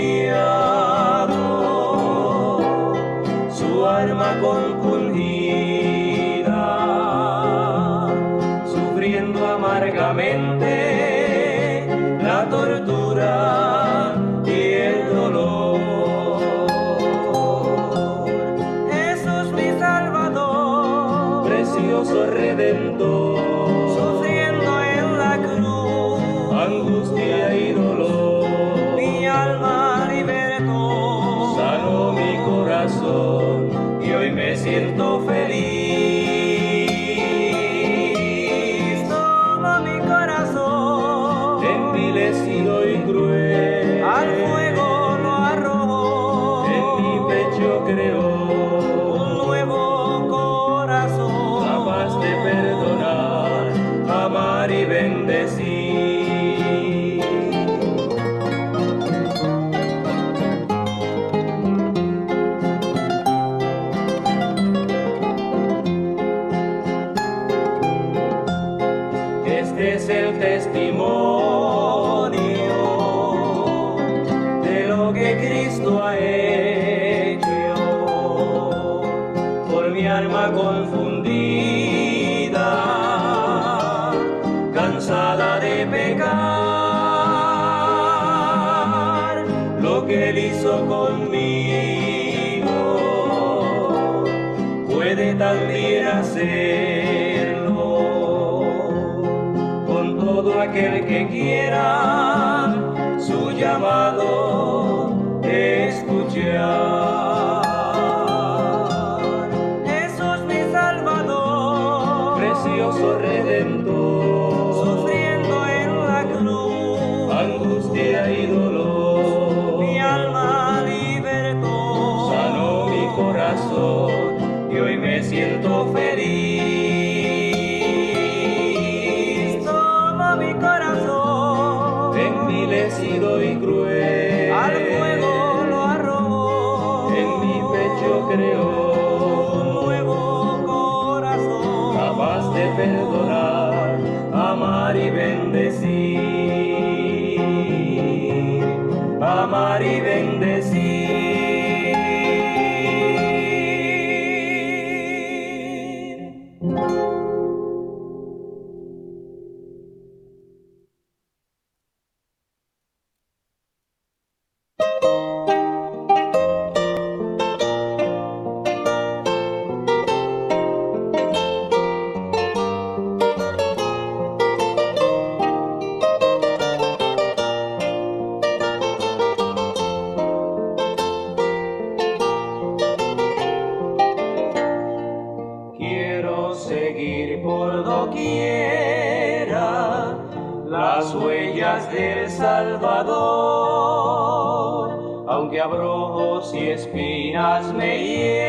the angustia y dolor, y espinas me hieran,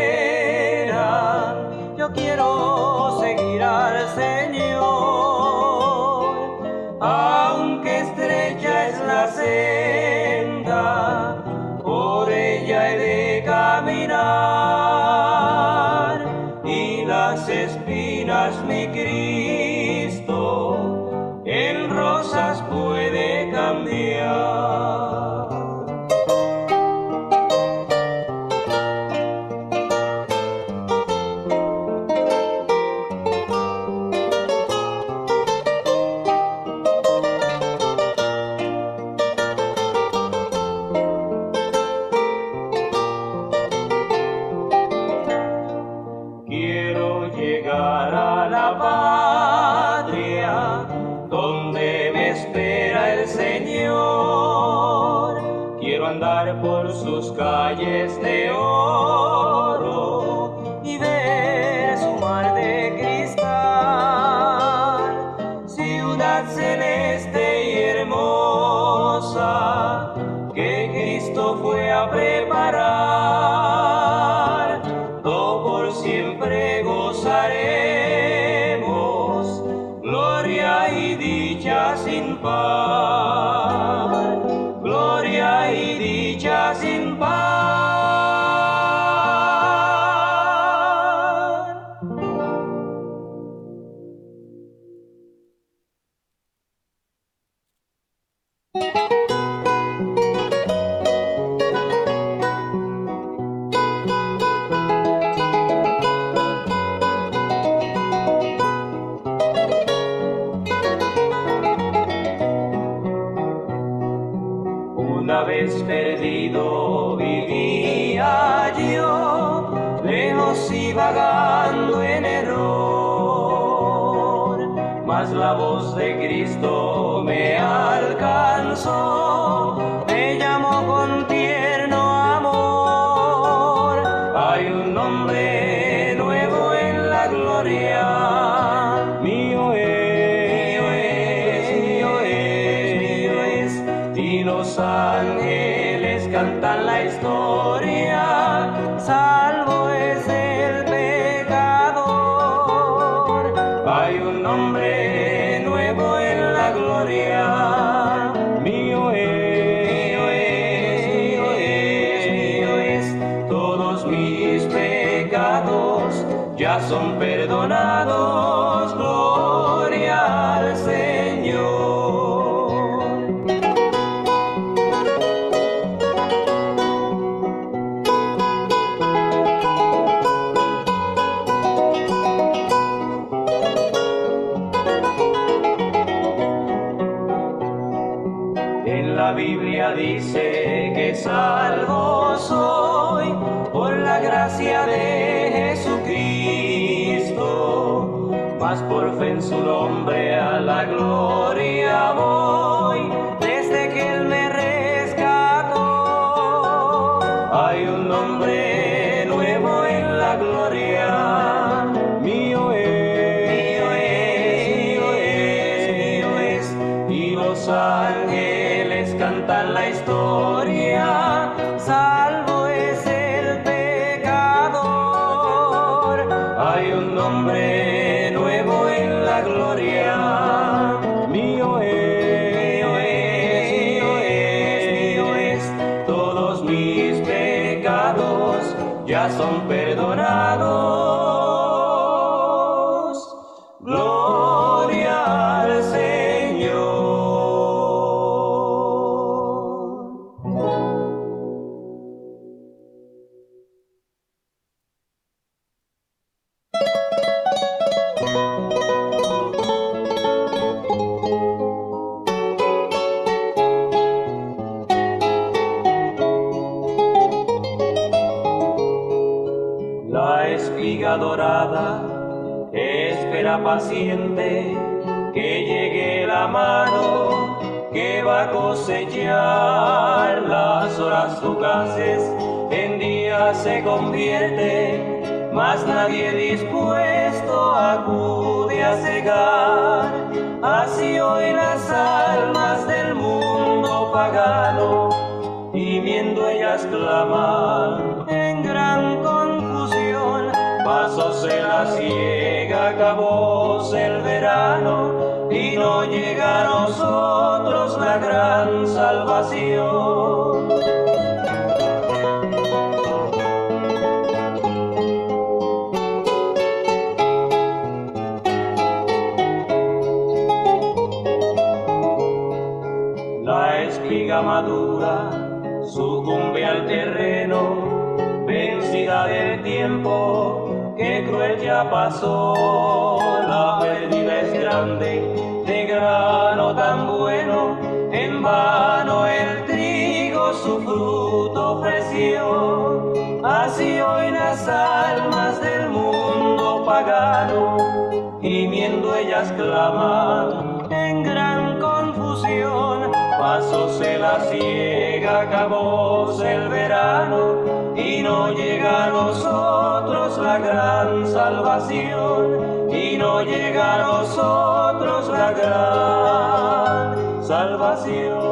Hay un nombre nuevo en la gloria, mío es, mío es, mío es, mío es, todos mis pecados ya son perdonados, espera paciente que llegue la mano que va a cosechar las horas fugaces en días se convierte, mas nadie dispuesto acude a cegar. Así hoy las almas del mundo pagano gimiendo ellas claman. Pasóse la ciega, acabóse el verano y no llega a nosotros la gran salvación. La espiga madura sucumbe al terreno, vencida del tiempo que cruel ya pasó. La pérdida es grande de grano tan bueno, en vano el trigo su fruto ofreció. Así hoy las almas del mundo pagano, gimiendo ellas claman en gran confusión. Pasóse la ciega, acabóse el verano y no llega a nosotros la gran salvación. Y no llega a nosotros la gran salvación.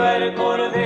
Viva el Cordero.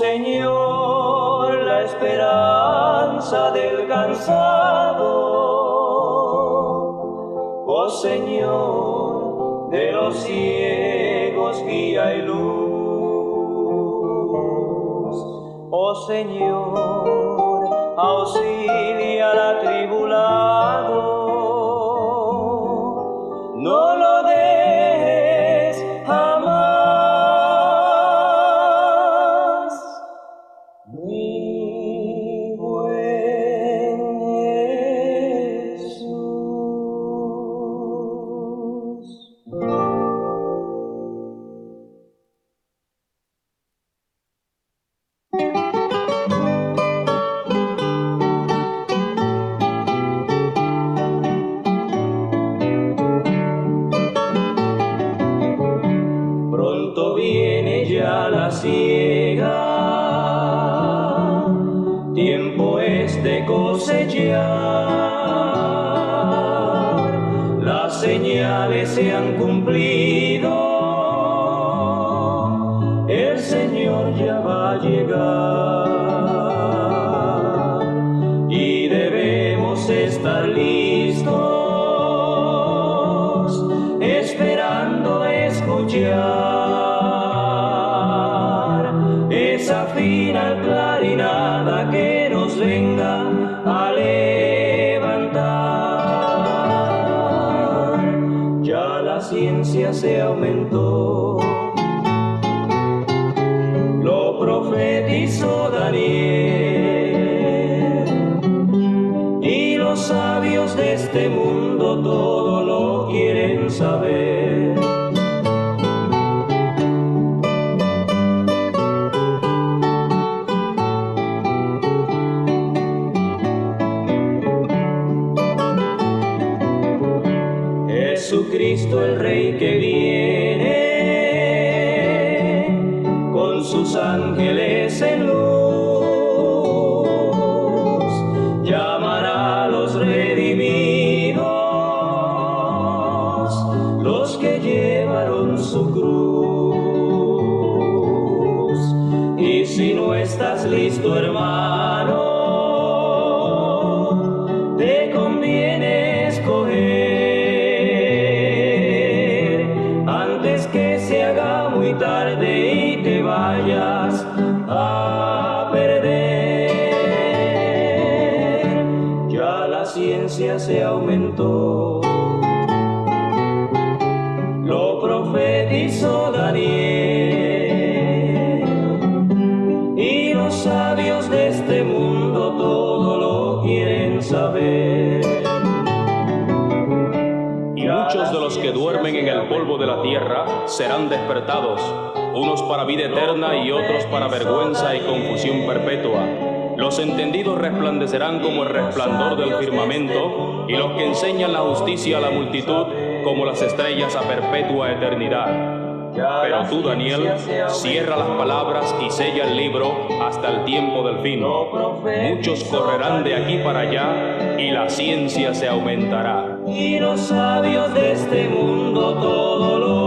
Señor, la esperanza del cansado. Oh Señor, de los ciegos guía y luz. Oh Señor, auxilio y los sabios de este mundo todo lo quieren saber. Tarde y te vayas a perder. Ya la ciencia se aumentó. La tierra serán despertados, unos para vida eterna y otros para vergüenza y confusión perpetua. Los entendidos resplandecerán como el resplandor del firmamento, y los que enseñan la justicia a la multitud como las estrellas a perpetua eternidad. Pero tú, Daniel, cierra las palabras y sella el libro hasta el tiempo del fin. Muchos correrán de aquí para allá y la ciencia se aumentará. Y los sabios de este mundo todo lo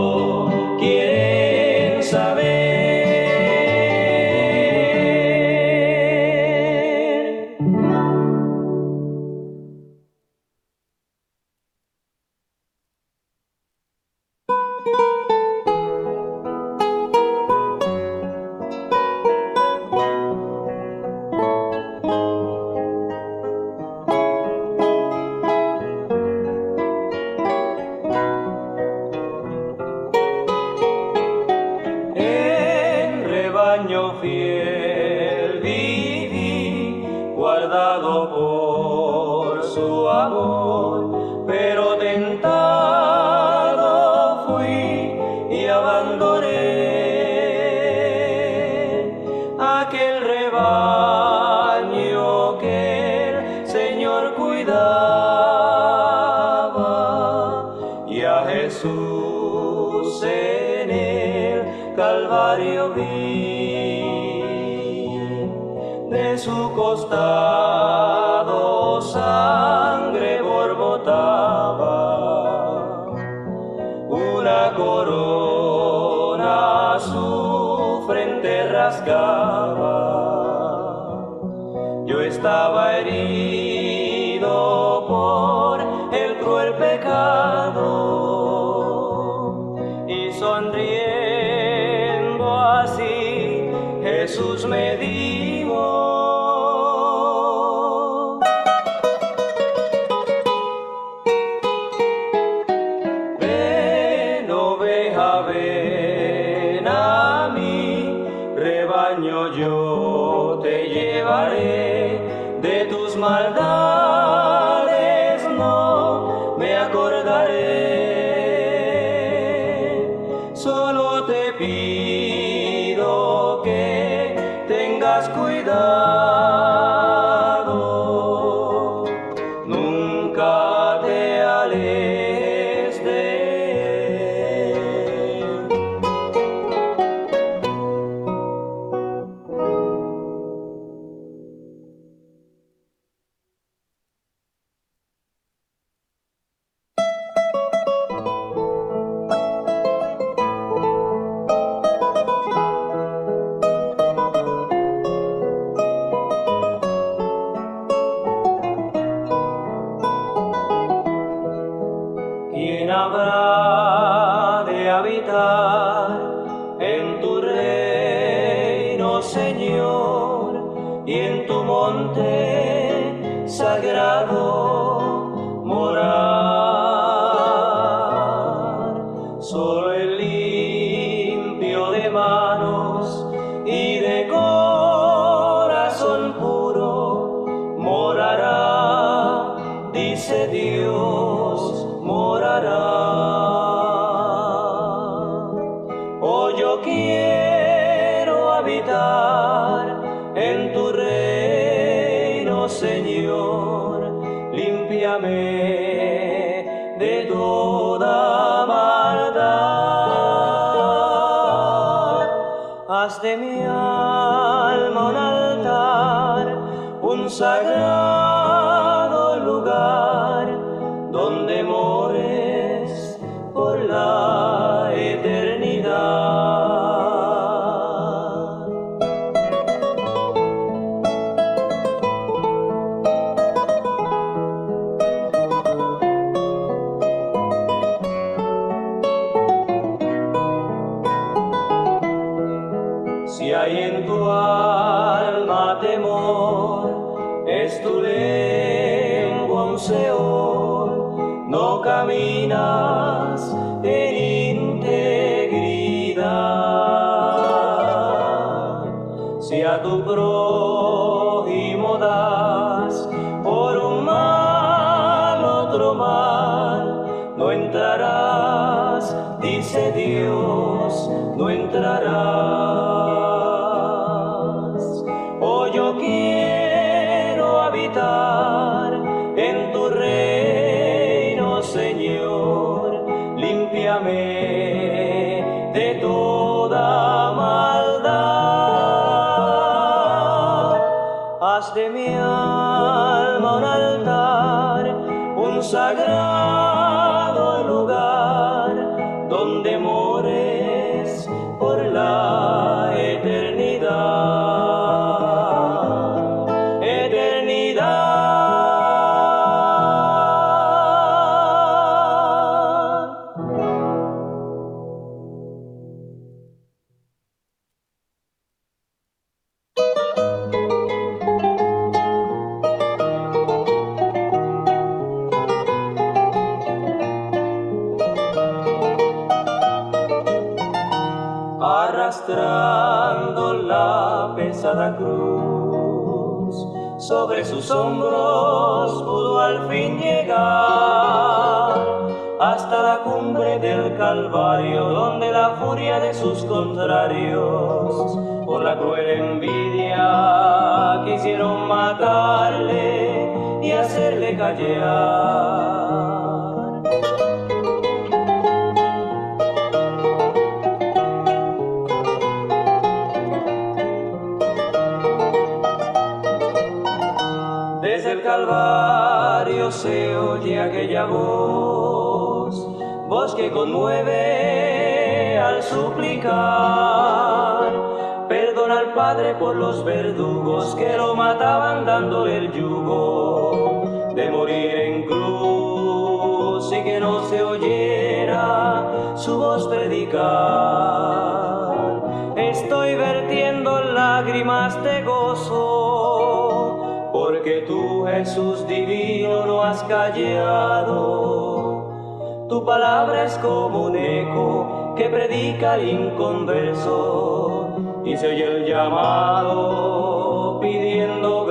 En el Calvario vi. De su costado sangre borbotaba una corona su frente rasgaba. Yo estaba herido Jesús un sus hombros pudo al fin llegar hasta la cumbre del Calvario, donde la furia de sus contrarios, por la cruel envidia, quisieron matarle y hacerle callar. Se oye aquella voz, voz que conmueve al suplicar. Perdona al Padre por los verdugos que lo mataban dándole el yugo de morir en cruz y que no se oyera su voz predicar. Estoy vertiendo lágrimas de Jesús divino, no has callado. Tu palabra es como un eco que predica al inconverso y se oye el llamado pidiendo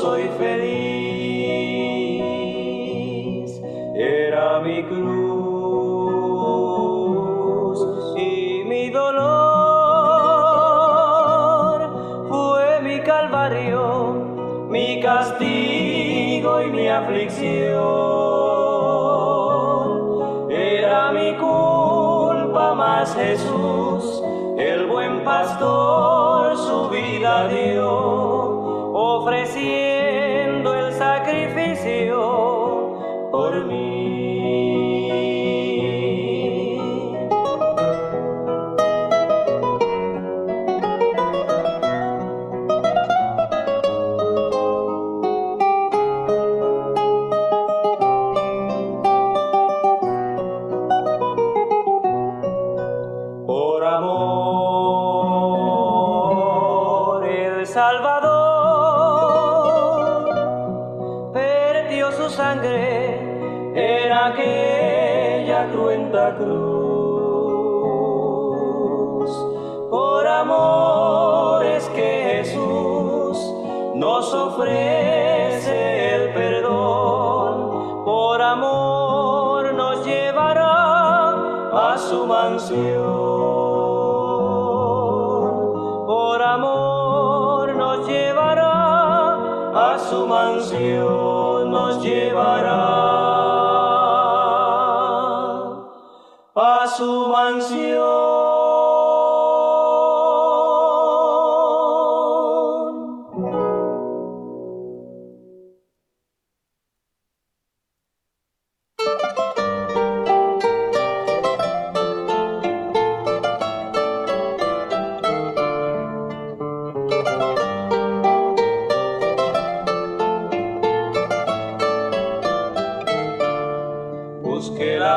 soy feliz. Era mi cruz y mi dolor fue mi calvario, mi castigo y mi aflicción. Perdió su sangre en aquella cruenta cruz. Por amor es que Jesús nos ofrece el perdón. Por amor nos llevará a su mansión. Nos llevará a su mansión.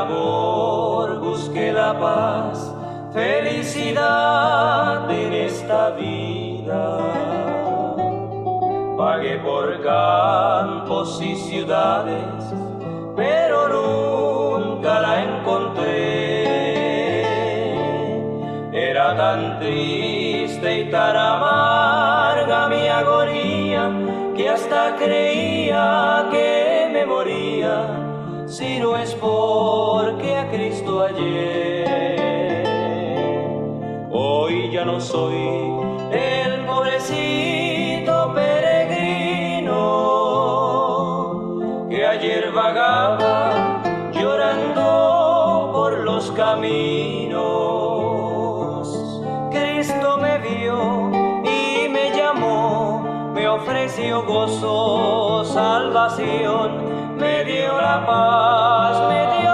Amor, busque la paz, felicidad en esta vida. Pagué por campos y ciudades, pero nunca la encontré. Era tan triste y tan amarga mi agonía que hasta creía que me moría si no es porque no soy el pobrecito peregrino que ayer vagaba llorando por los caminos. Cristo me vio y me llamó, me ofreció gozo, salvación me dio la paz, me dio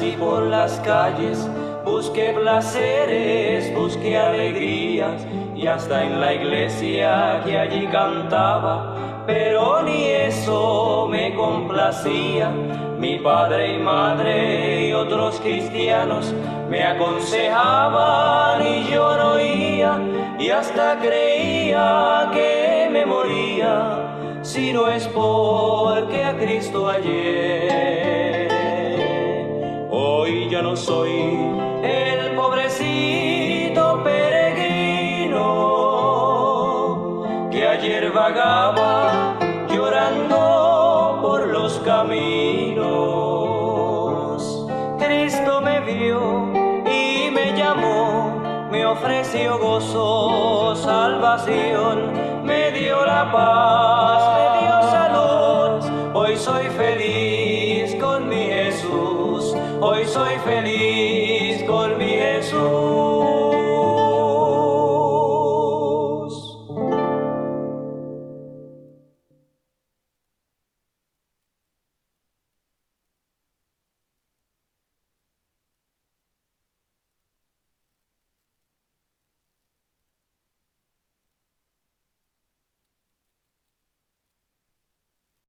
y por las calles, busqué placeres, busqué alegrías y hasta en la iglesia que allí cantaba, pero ni eso me complacía. Mi padre y madre y otros cristianos me aconsejaban y yo no oía y hasta creía que me moría si no es porque a Cristo hallé. No soy el pobrecito peregrino que ayer vagaba llorando por los caminos. Cristo me vio y me llamó, me ofreció gozo, salvación, me dio la paz